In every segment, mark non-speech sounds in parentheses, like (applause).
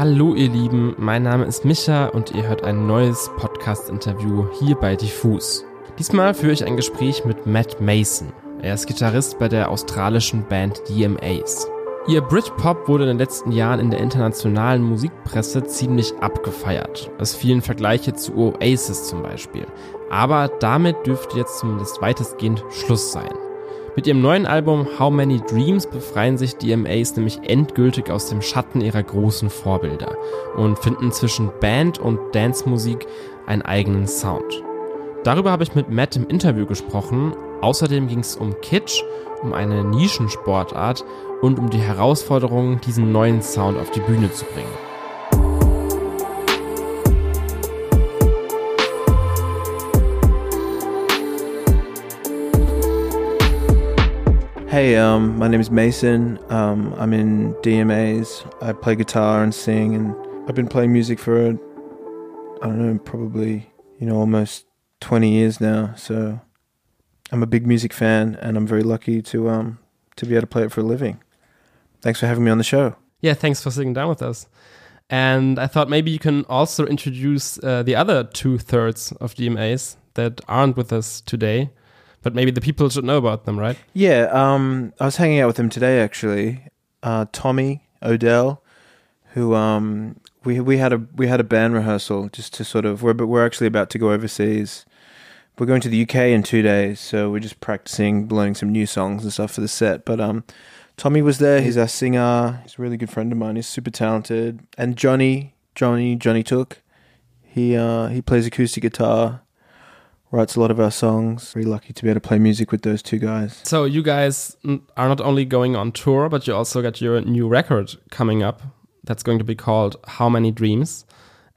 Hallo ihr Lieben, mein Name ist Micha und ihr hört ein neues Podcast-Interview hier bei Diffus. Diesmal führe ich ein Gespräch mit Matt Mason. Er ist Gitarrist bei der australischen Band DMAs. Ihr Britpop wurde in den letzten Jahren in der internationalen Musikpresse ziemlich abgefeiert. Es fielen Vergleiche zu Oasis zum Beispiel. Aber damit dürfte jetzt zumindest weitestgehend Schluss sein. Mit ihrem neuen Album How Many Dreams befreien sich DMAs nämlich endgültig aus dem Schatten ihrer großen Vorbilder und finden zwischen Band und Dancemusik einen eigenen Sound. Darüber habe ich mit Matt im Interview gesprochen. Außerdem ging es um Kitsch, um eine Nischensportart und um die Herausforderung, diesen neuen Sound auf die Bühne zu bringen. Hey, um, my name is Mason. Um, I'm in DMA's. I play guitar and sing, and I've been playing music for, I don't know, probably, you know, almost 20 years now. So I'm a big music fan, and I'm very lucky to, um, to be able to play it for a living. Thanks for having me on the show. Yeah, thanks for sitting down with us. And I thought maybe you can also introduce uh, the other two thirds of DMA's that aren't with us today but maybe the people should know about them, right? Yeah, um, I was hanging out with them today actually. Uh, Tommy O'Dell, who um, we we had a we had a band rehearsal just to sort of we're but we're actually about to go overseas. We're going to the UK in two days, so we're just practicing, learning some new songs and stuff for the set. But um, Tommy was there. He's our singer. He's a really good friend of mine. He's super talented. And Johnny, Johnny, Johnny Took. He uh, he plays acoustic guitar writes a lot of our songs. Very lucky to be able to play music with those two guys. So you guys are not only going on tour, but you also got your new record coming up. That's going to be called How Many Dreams,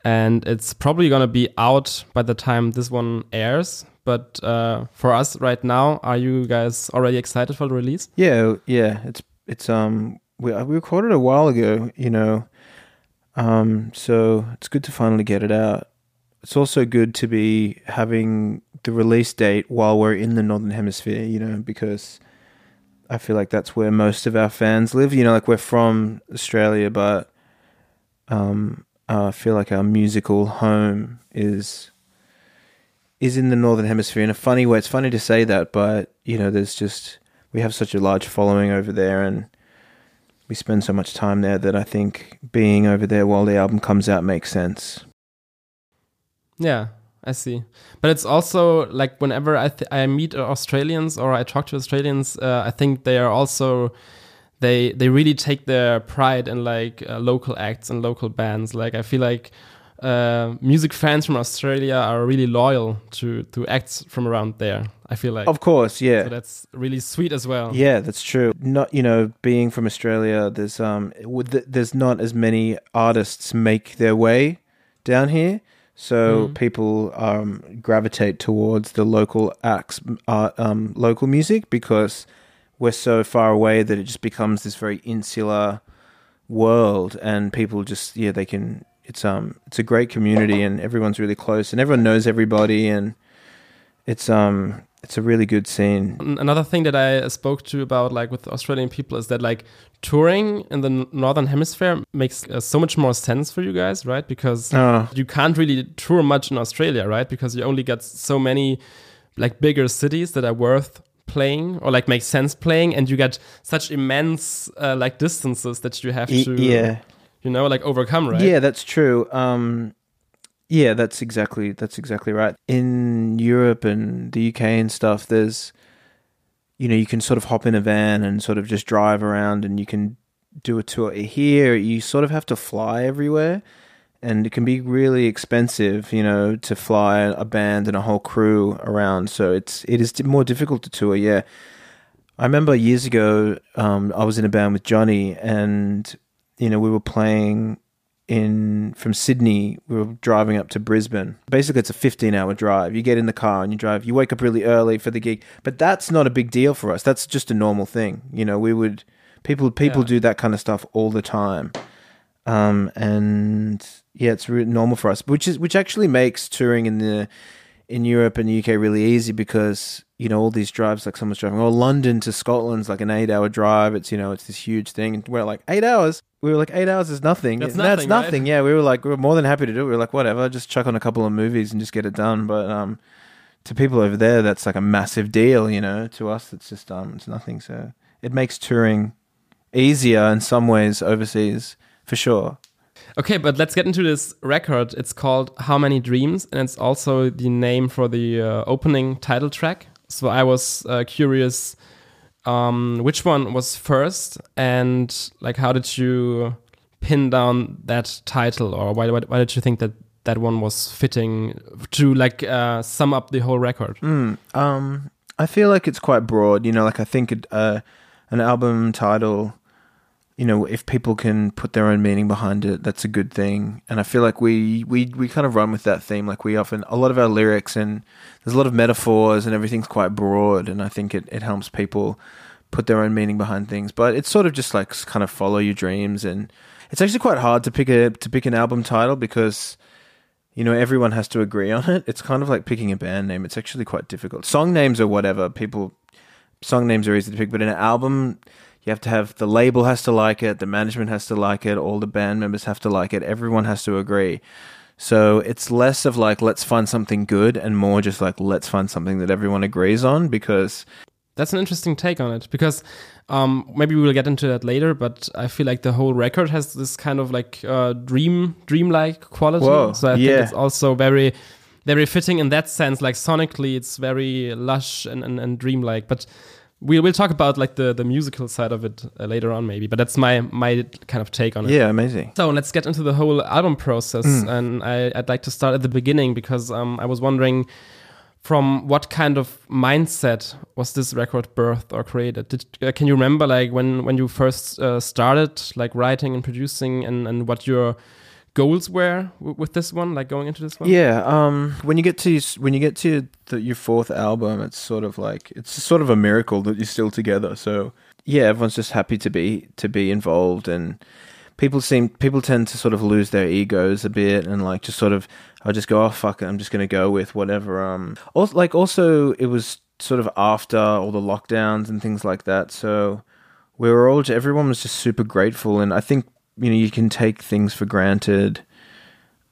and it's probably going to be out by the time this one airs. But uh, for us right now, are you guys already excited for the release? Yeah, yeah. It's it's um we we recorded a while ago, you know. Um, so it's good to finally get it out it's also good to be having the release date while we're in the northern hemisphere, you know, because I feel like that's where most of our fans live. You know, like we're from Australia, but um, I feel like our musical home is is in the northern hemisphere in a funny way. It's funny to say that, but you know, there's just we have such a large following over there, and we spend so much time there that I think being over there while the album comes out makes sense. Yeah, I see. But it's also like whenever I I meet Australians or I talk to Australians, uh, I think they are also they they really take their pride in like uh, local acts and local bands. Like I feel like uh, music fans from Australia are really loyal to to acts from around there. I feel like, of course, yeah. So that's really sweet as well. Yeah, that's true. Not you know, being from Australia, there's um, there's not as many artists make their way down here. So mm. people um, gravitate towards the local acts, uh, um, local music because we're so far away that it just becomes this very insular world, and people just yeah they can. It's um it's a great community, and everyone's really close, and everyone knows everybody, and it's um it's a really good scene. Another thing that I spoke to about like with Australian people is that like touring in the northern hemisphere makes uh, so much more sense for you guys, right? Because uh. you can't really tour much in Australia, right? Because you only get so many like bigger cities that are worth playing or like make sense playing and you get such immense uh, like distances that you have to yeah you know like overcome right yeah that's true um yeah, that's exactly that's exactly right. In Europe and the UK and stuff, there's you know, you can sort of hop in a van and sort of just drive around and you can do a tour. Here, you sort of have to fly everywhere and it can be really expensive, you know, to fly a band and a whole crew around. So it's it is more difficult to tour. Yeah, I remember years ago, um, I was in a band with Johnny, and you know, we were playing in from Sydney, we were driving up to Brisbane. Basically, it's a 15 hour drive. You get in the car and you drive. You wake up really early for the gig, but that's not a big deal for us. That's just a normal thing. You know, we would people people yeah. do that kind of stuff all the time, um, and yeah, it's really normal for us. Which is which actually makes touring in the in Europe and the UK really easy because you know all these drives like someone's driving. Oh, London to Scotland's like an eight hour drive. It's you know it's this huge thing, and we're like eight hours we were like eight hours is nothing. That's That's nothing, right? nothing. Yeah, we were like we were more than happy to do it. We were like whatever, just chuck on a couple of movies and just get it done. But um, to people over there, that's like a massive deal. You know, to us, it's just um, it's nothing. So it makes touring easier in some ways overseas for sure. Okay, but let's get into this record. It's called How Many Dreams, and it's also the name for the uh, opening title track. So I was uh, curious, um, which one was first, and like how did you pin down that title, or why why, why did you think that that one was fitting to like uh, sum up the whole record? Mm, um, I feel like it's quite broad. You know, like I think it, uh, an album title, you know, if people can put their own meaning behind it, that's a good thing. And I feel like we we we kind of run with that theme. Like we often a lot of our lyrics and there's a lot of metaphors and everything's quite broad. And I think it it helps people put their own meaning behind things. But it's sort of just like kind of follow your dreams. And it's actually quite hard to pick a to pick an album title because you know everyone has to agree on it it's kind of like picking a band name it's actually quite difficult song names or whatever people song names are easy to pick but in an album you have to have the label has to like it the management has to like it all the band members have to like it everyone has to agree so it's less of like let's find something good and more just like let's find something that everyone agrees on because That's an interesting take on it because um, maybe we will get into that later. But I feel like the whole record has this kind of like uh, dream, dreamlike quality. Whoa, so I yeah. think it's also very, very fitting in that sense. Like sonically, it's very lush and, and, and dreamlike. But we will talk about like the, the musical side of it uh, later on, maybe. But that's my my kind of take on it. yeah amazing So let's get into the whole album process, Mm. and I, I'd like to start at the beginning because um, I was wondering from what kind of mindset was this record birthed or created? Did, uh, can you remember like when when you first uh, started like writing and producing, and and what your goals were with this one, like going into this one? Yeah, um, when you get to when you get to the, your fourth album, it's sort of like it's sort of a miracle that you're still together. So yeah, everyone's just happy to be to be involved, and people seem people tend to sort of lose their egos a bit, and like just sort of I'll just go, oh fuck it, I'm just gonna go with whatever. Um, also like also it was sort of after all the lockdowns and things like that, so we were all everyone was just super grateful, and I think you know you can take things for granted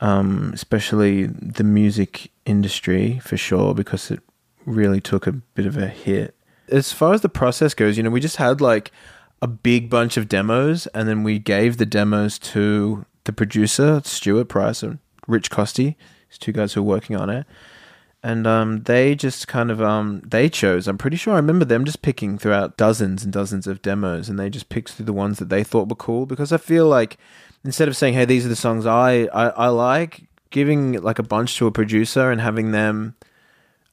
um, especially the music industry for sure, because it really took a bit of a hit. As far as the process goes, you know, we just had like a big bunch of demos, and then we gave the demos to the producer, Stuart Price and Rich Costey, these two guys who were working on it. And um, they just kind of um, they chose. I'm pretty sure I remember them just picking throughout dozens and dozens of demos, and they just picked through the ones that they thought were cool. Because I feel like instead of saying, "Hey, these are the songs I, I, I like," giving like a bunch to a producer and having them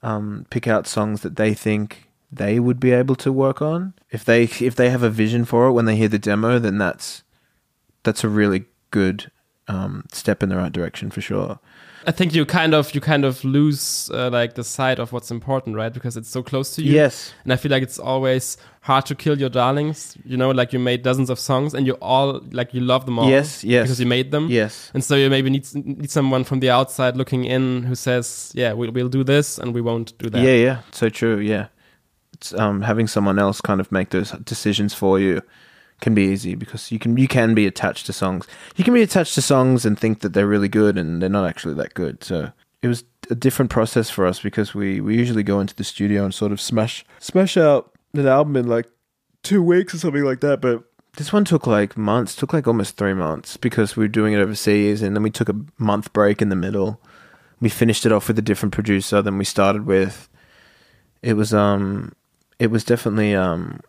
um, pick out songs that they think they would be able to work on. If they if they have a vision for it when they hear the demo, then that's that's a really good um, step in the right direction for sure. I think you kind of you kind of lose uh, like the sight of what's important, right? Because it's so close to you. Yes. And I feel like it's always hard to kill your darlings. You know, like you made dozens of songs and you all like you love them all. Yes, yes. Because you made them. Yes. And so you maybe need need someone from the outside looking in who says, "Yeah, we'll we'll do this and we won't do that." Yeah, yeah. So true. Yeah. It's um, having someone else kind of make those decisions for you can be easy because you can you can be attached to songs. You can be attached to songs and think that they're really good and they're not actually that good. So it was a different process for us because we we usually go into the studio and sort of smash smash out an album in like two weeks or something like that. But this one took like months. Took like almost three months because we were doing it overseas, and then we took a month break in the middle. We finished it off with a different producer than we started with. It was um, it was definitely um,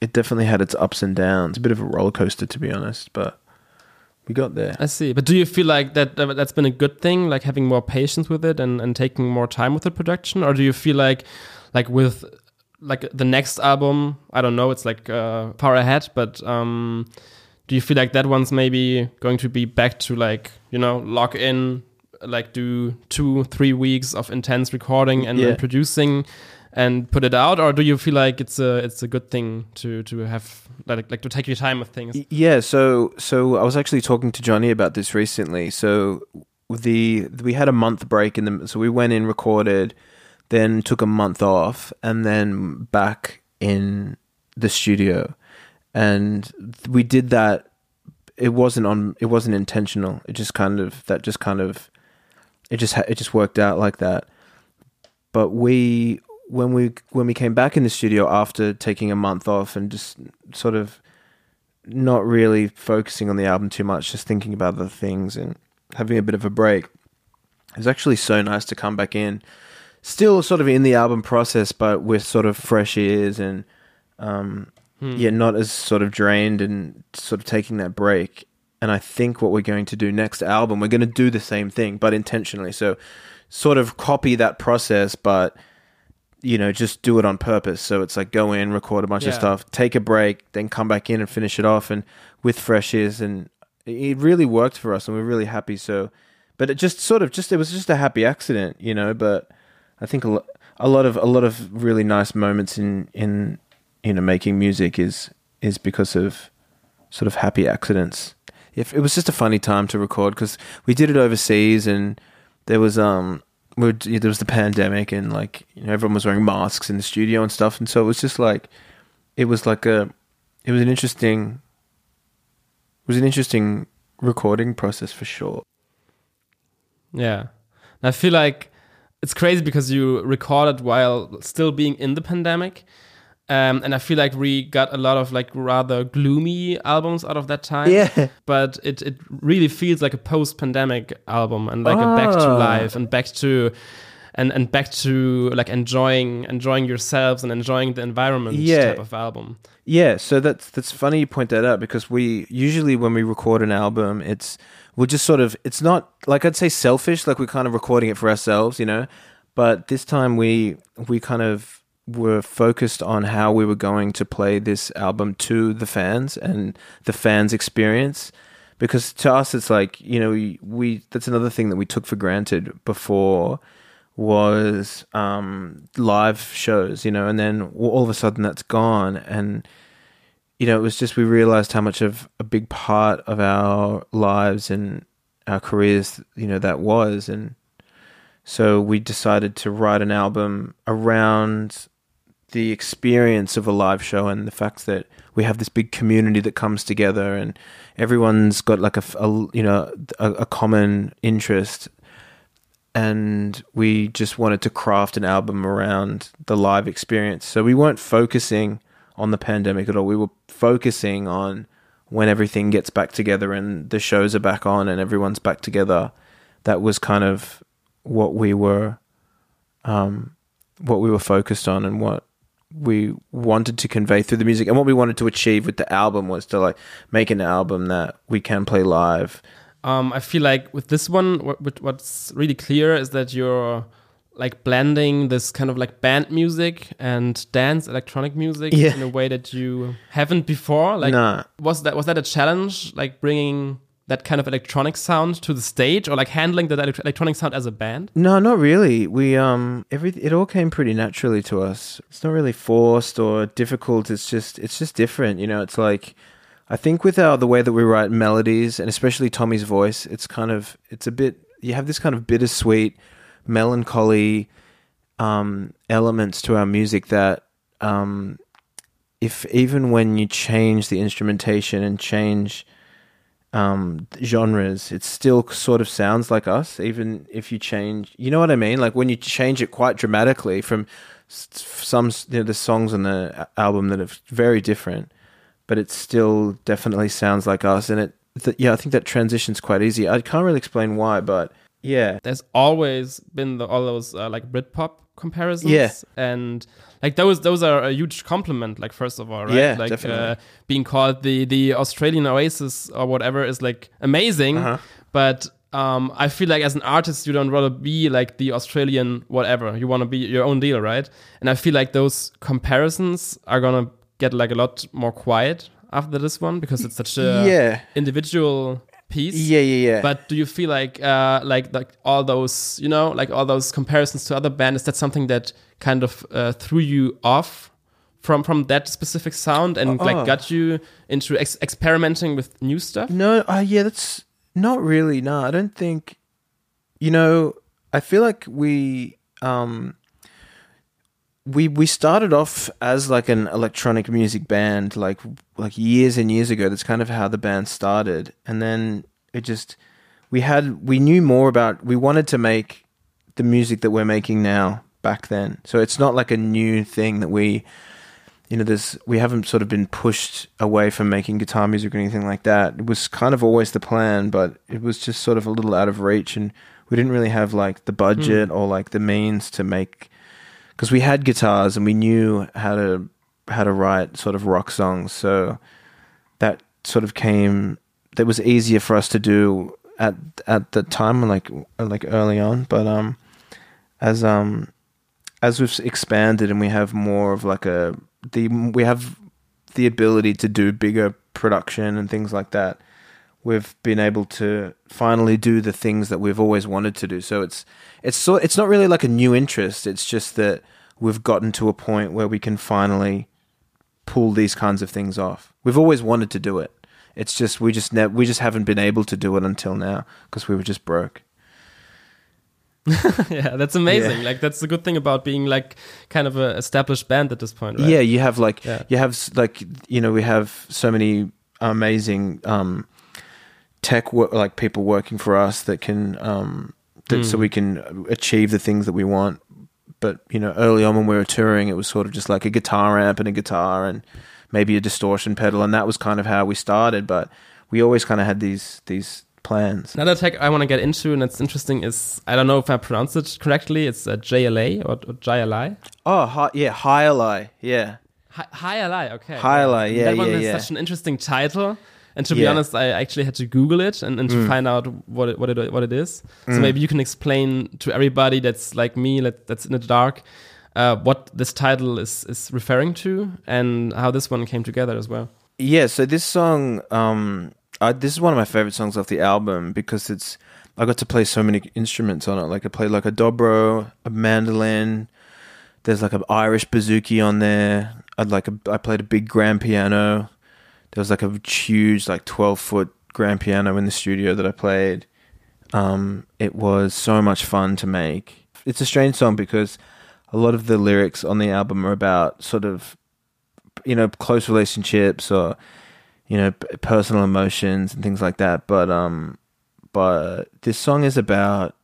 it definitely had its ups and downs. A bit of a roller coaster, to be honest, but we got there. I see. But do you feel like that that- that's been a good thing, like having more patience with it and, and taking more time with the production, or do you feel like like with like the next album, I don't know, it's like uh, far ahead, but um, do you feel like that one's maybe going to be back to like you know lock in, like do two three weeks of intense recording and, Yeah. and producing. And put it out, or do you feel like it's a it's a good thing to to have like like to take your time with things? Yeah, so so I was actually talking to Johnny about this recently. So the we had a month break in the so we went in recorded, then took a month off, and then back in the studio, and we did that it wasn't on it wasn't intentional. It just kind of that just kind of it just it just worked out like that. But we when we when we came back in the studio after taking a month off and just sort of not really focusing on the album too much, just thinking about other things and having a bit of a break. It was actually so nice to come back in, still sort of in the album process, but with sort of fresh ears and um, Hmm. yeah, not as sort of drained and sort of taking that break. And I think what we're going to do next album, we're going to do the same thing, but intentionally. So, sort of copy that process, but you know, just do it on purpose. So it's like go in, record a bunch of stuff, take a break, then come back in and finish it off, and with fresh ears. And it really worked for us, and we're really happy. So, but it just sort of just it was just a happy accident, you know. But I think a lot, a lot of a lot of really nice moments in in you know making music is is because of sort of happy accidents. If it was just a funny time to record because we did it overseas and there was um we were, there was the pandemic and like you know everyone was wearing masks in the studio and stuff and so it was just like it was like a it was an interesting it was an interesting recording process for sure. Yeah. And I feel like it's crazy because you recorded while still being in the pandemic. Um, and I feel like we got a lot of like rather gloomy albums out of that time. Yeah. But it, it really feels like a post pandemic album and like a back to Ah. life and back to and, and back to like enjoying enjoying yourselves and enjoying the environment Yeah. type of album. Yeah, so that's that's funny you point that out because we usually when we record an album, it's we're just sort of it's not like I'd say selfish, like we're kind of recording it for ourselves, you know. But this time we we kind of were focused on how we were going to play this album to the fans and the fans' experience. Because to us, it's like you know we, we that's another thing that we took for granted before was um, live shows, you know, and then all of a sudden that's gone. And, you know, it was just we realized how much of a big part of our lives and our careers, you know, that was. And so we decided to write an album around the experience of a live show and the fact that we have this big community that comes together and everyone's got like a, a- you know a, a common interest and we just wanted to craft an album around the live experience. So we weren't focusing on the pandemic at all. We were focusing on when everything gets back together and the shows are back on and everyone's back together. That was kind of what we were, um, what we were focused on and what we wanted to convey through the music and what we wanted to achieve with the album was to like make an album that we can play live Um, I feel like with this one, what, what- what's really clear is that you're like blending this kind of like band music and dance electronic music Yeah. in a way that you haven't before. Like, Nah. was that was that a challenge? Like bringing that kind of electronic sound to the stage, or like handling that electronic sound as a band? No, not really. We um every it all came pretty naturally to us. It's not really forced or difficult. It's just it's just different, you know. It's like I think with our the way that we write melodies and especially Tommy's voice, it's kind of it's a bit you have this kind of bittersweet, melancholy um elements to our music that um if even when you change the instrumentation and change um genres it still sort of sounds like us even if you change you know what i mean? Like when you change it quite dramatically from some you know the songs on the album that are very different but it still definitely sounds like us and it th- yeah i think that transition's quite easy. I can't really explain why but yeah. There's always been the, all those uh, like Britpop comparisons, Yeah. and like those those are a huge compliment. Like first of all, right? Yeah, like definitely. Uh, being called the the Australian Oasis or whatever is like amazing, Uh-huh. but. Um, I feel like as an artist, you don't rather be like the Australian whatever. You want to be your own deal, right? And I feel like those comparisons are gonna get like a lot more quiet after this one because it's such a yeah individual piece. yeah yeah yeah But do you feel like uh, like like all those you know like all those comparisons to other bands? Is that something that kind of uh, threw you off from from that specific sound and Oh. like got you into ex- experimenting with new stuff? No, uh, yeah, that's not really. No, I don't think. You know, I feel like we, um, we we started off as like an electronic music band like like years and years ago. That's kind of how the band started. And then it just we had we knew more about we wanted to make the music that we're making now back then. So it's not like a new thing that we you know there's we haven't sort of been pushed away from making guitar music or anything like that. It was kind of always the plan but it was just sort of a little out of reach. And we didn't really have like the hmm. budget or like the means to make because we had guitars and we knew how to how to write sort of rock songs so that sort of came that was easier for us to do at at the time like like early on. But um as um as we've expanded and we have more of like a the we have the ability to do bigger production and things like that we've been able to finally do the things that we've always wanted to do so it's it's so it's not really like a new interest it's just that we've gotten to a point where we can finally pull these kinds of things off we've always wanted to do it it's just we just ne- we just haven't been able to do it until now because we were just broke (laughs) yeah, that's amazing. Yeah. Like that's the good thing about being like kind of a established band at this point, right? Yeah, you have like Yeah. you have like you know we have so many amazing um, tech like people working for us that can um, that, so Mm. we can achieve the things that we want. But you know, early on when we were touring, it was sort of just like a guitar amp and a guitar and maybe a distortion pedal, and that was kind of how we started. But we always kind of had these these plans. Another tech I want to get into, and it's interesting, is I don't know if I pronounced it correctly. It's uh, JLA or, or JLI. Oh, hi, yeah, Jai Alai, yeah. Hi- okay. Jai Alai, yeah, That one yeah, has yeah. such an interesting title. And to be Yeah. Mm. honest, I actually had to Google it and, and to find out what it, what it what it is. So maybe you can explain to everybody that's like me, that, that's in the dark, uh, what this title is is referring to and how this one came together as well. Yeah, so this song, um, I, this is one of my favorite songs off the album because it's I got to play so many instruments on it. Like I played like a dobro, a mandolin. There's like an Irish bouzouki on there. I'd like a, I played a big grand piano. There was like a huge like twelve foot grand piano in the studio that I played. Um, it was so much fun to make. It's a strange song because a lot of the lyrics on the album are about sort of you know close relationships or you know personal emotions and things like that but um but this song is about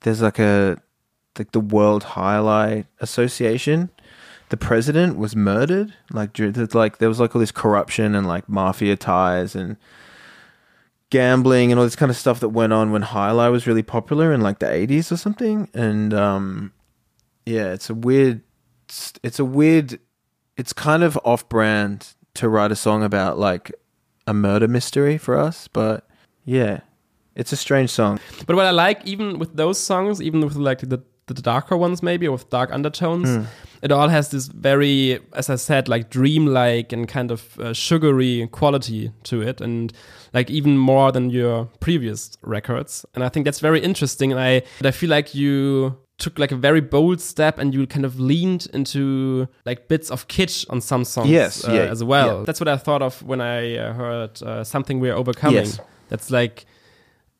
there's like a like the world Jai Alai association the president was murdered like like there was like all this corruption and like mafia ties and gambling and all this kind of stuff that went on when Jai Alai was really popular in like the 80s or something and um yeah it's a weird it's a weird it's kind of off brand to write a song about like a murder mystery for us, but yeah, it's a strange song. But what I like, even with those songs, even with like the, the darker ones, maybe, or with dark undertones, Hmm. it all has this very, as I said, like dreamlike and kind of uh, sugary quality to it, and like even more than your previous records. And I think that's very interesting. And I, I feel like you took like a very bold step and you kind of leaned into like bits of kitsch on some songs Yes, uh, yeah, as well. yeah. That's what I thought of when I uh, heard uh, something we're overcoming. Yes. That's like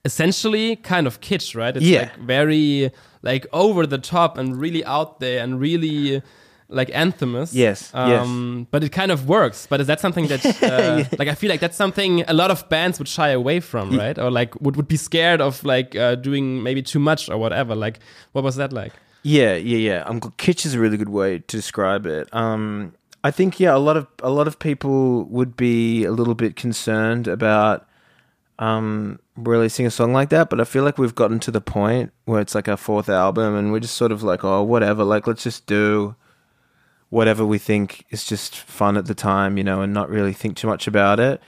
essentially kind of kitsch, right? It's Yeah. like very like over the top and really out there and really like anthemous. Yes, Um, But it kind of works. But is that something that (laughs) uh, like I feel like that's something a lot of bands would shy away from, right? Or like would would be scared of like uh, doing maybe too much or whatever. Like what was that like? Yeah, yeah, yeah. Um, kitsch is a really good way to describe it. Um, I think yeah, a lot of a lot of people would be a little bit concerned about um, releasing a song like that, but I feel like we've gotten to the point where it's like our fourth album, and we're just sort of like, oh, whatever. Like, let's just do whatever we think is just fun at the time, you know, and not really think too much about it.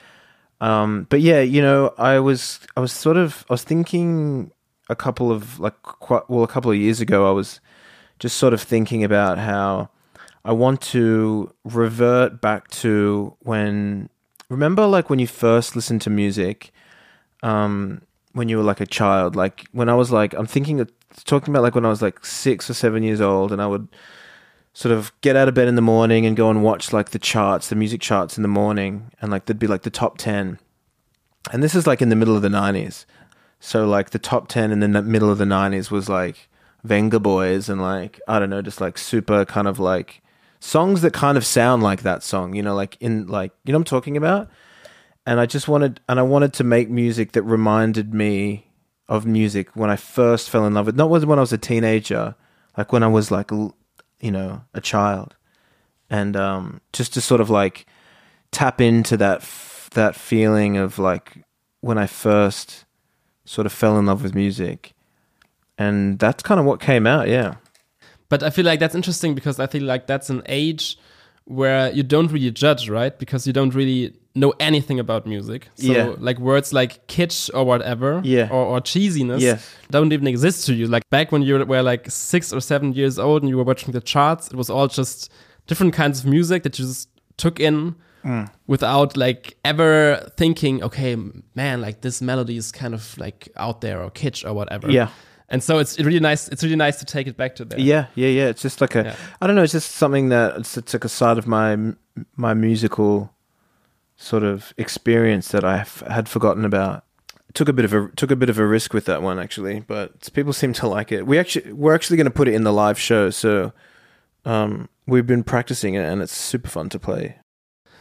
Um, but yeah, you know, I was I was sort of I was thinking a couple of like well a couple of years ago I was just sort of thinking about how I want to revert back to when remember like when you first listened to music um when you were like a child like when I was like I'm thinking of talking about like when I was like 6 or 7 years old and I would sort of get out of bed in the morning and go and watch like the charts, the music charts in the morning, and like there'd be like the top 10. And this is like in the middle of the 90s. So like the top 10 in the n- middle of the 90s was like Vengaboys and like I don't know, just like super kind of like songs that kind of sound like that song, you know, like in like you know what I'm talking about? And I just wanted and I wanted to make music that reminded me of music when I first fell in love with not when I was a teenager, like when I was like you know, a child. And um just to sort of like tap into that f- that feeling of like when I first sort of fell in love with music. And that's kind of what came out, yeah. But I feel like that's interesting because I feel like that's an age where you don't really judge, right? Because you don't really know anything about music. So Yeah. like words like kitsch or whatever, Yeah. or, or cheesiness, Yes. don't even exist to you. Like back when you were like six or seven years old and you were watching the charts, it was all just different kinds of music that you just took in Mm. without like ever thinking, okay, man, like this melody is kind of like out there or kitsch or whatever. Yeah. And so it's really nice. It's really nice to take it back to there. Yeah, yeah, yeah. It's just like a, Yeah. I don't know. It's just something that it's, it's like a side of my my musical sort of experience that I f- had forgotten about. Took a bit of a took a bit of a risk with that one actually, but people seem to like it. We actually we're actually going to put it in the live show, so um, we've been practicing it, and it's super fun to play.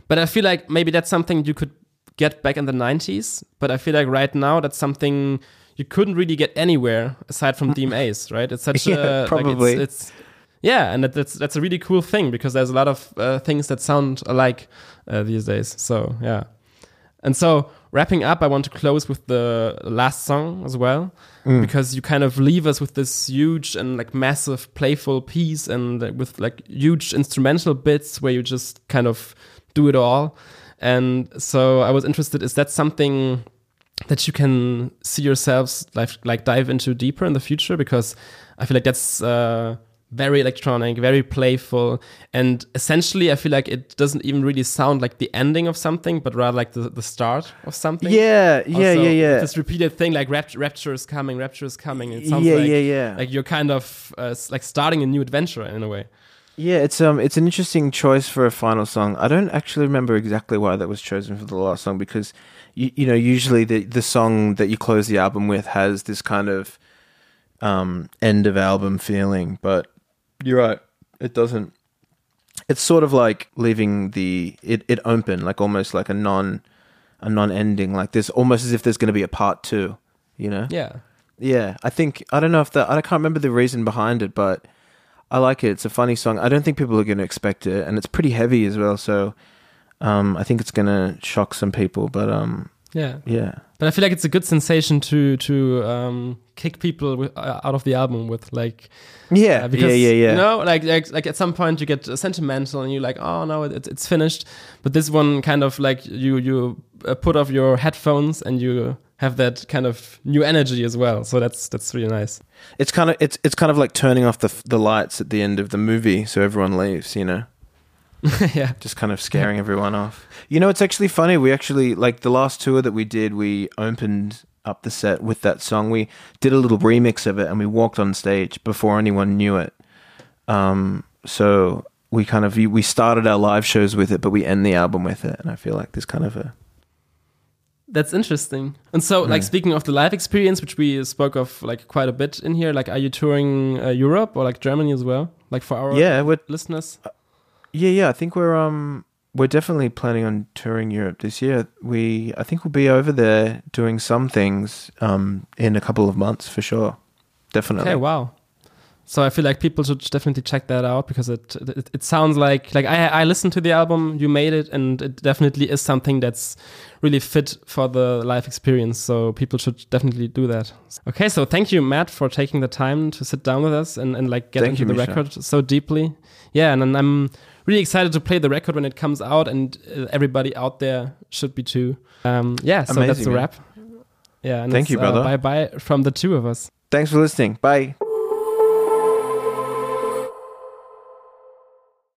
But I feel like maybe that's something you could get back in the 90s. But I feel like right now that's something you couldn't really get anywhere aside from (laughs) DMA's, right? It's such Yeah, a like, probably. it's, it's yeah, and that, that's that's a really cool thing because there's a lot of uh, things that sound alike uh, these days. So yeah, and so wrapping up, I want to close with the last song as well Mm. because you kind of leave us with this huge and like massive playful piece and with like huge instrumental bits where you just kind of do it all. And so I was interested, is that something that you can see yourselves like like dive into deeper in the future? Because I feel like that's uh, very electronic, very playful, and essentially I feel like it doesn't even really sound like the ending of something, but rather like the, the start of something. Yeah, yeah, Also, yeah, yeah. This repeated thing like rapt- rapture is coming, rapture is coming. It sounds Yeah, like, yeah, yeah. like you're kind of uh, like starting a new adventure in a way. Yeah, it's um, it's an interesting choice for a final song. I don't actually remember exactly why that was chosen for the last song because, you, you know, usually the the song that you close the album with has this kind of, um, end of album feeling. But you're right, it doesn't. It's sort of like leaving the it it open, like almost like a non, a non ending. Like there's almost as if there's going to be a part two. You know. Yeah. Yeah, I think I don't know if that I can't remember the reason behind it, but I like it. It's a funny song. I don't think people are going to expect it, and it's pretty heavy as well. So um, I think it's going to shock some people. But um, Yeah. yeah, But I feel like it's a good sensation to to um, kick people with, uh, out of the album with like yeah, uh, because, yeah, yeah, yeah. You know, like like like at some point you get sentimental and you're like, oh no, it, it's finished. But this one kind of like you you uh, put off your headphones and you have that kind of new energy as well. So that's that's really nice. It's kind of it's it's kind of like turning off the the lights at the end of the movie, so everyone leaves. You know, (laughs) yeah. just kind of scaring everyone off. You know, it's actually funny. We actually like the last tour that we did. We opened up the set with that song. We did a little remix of it, and we walked on stage before anyone knew it. Um, so we kind of we started our live shows with it, but we end the album with it, and I feel like there's kind of a That's interesting. And so, like Mm. speaking of the live experience, which we spoke of like quite a bit in here, like are you touring uh, Europe or like Germany as well? Like for our yeah, listeners? Yeah, yeah. I think we're um we're definitely planning on touring Europe this year. We I think we'll be over there doing some things um in a couple of months for sure. Definitely. Okay, wow. So I feel like people should definitely check that out because it it, it sounds like like I I listened to the album, you made it, and it definitely is something that's really fit for the life experience. So people should definitely do that. Okay, so thank you, Matt, for taking the time to sit down with us and, and like get Thank into you, the Micha. record so deeply. Yeah, and, and I'm really excited to play the record when it comes out, and uh, everybody out there should be too. Um, yeah, so that's Amazing, the man. wrap. Yeah, and Thank you, brother. Uh, bye bye from the two of us. Thanks for listening. Bye.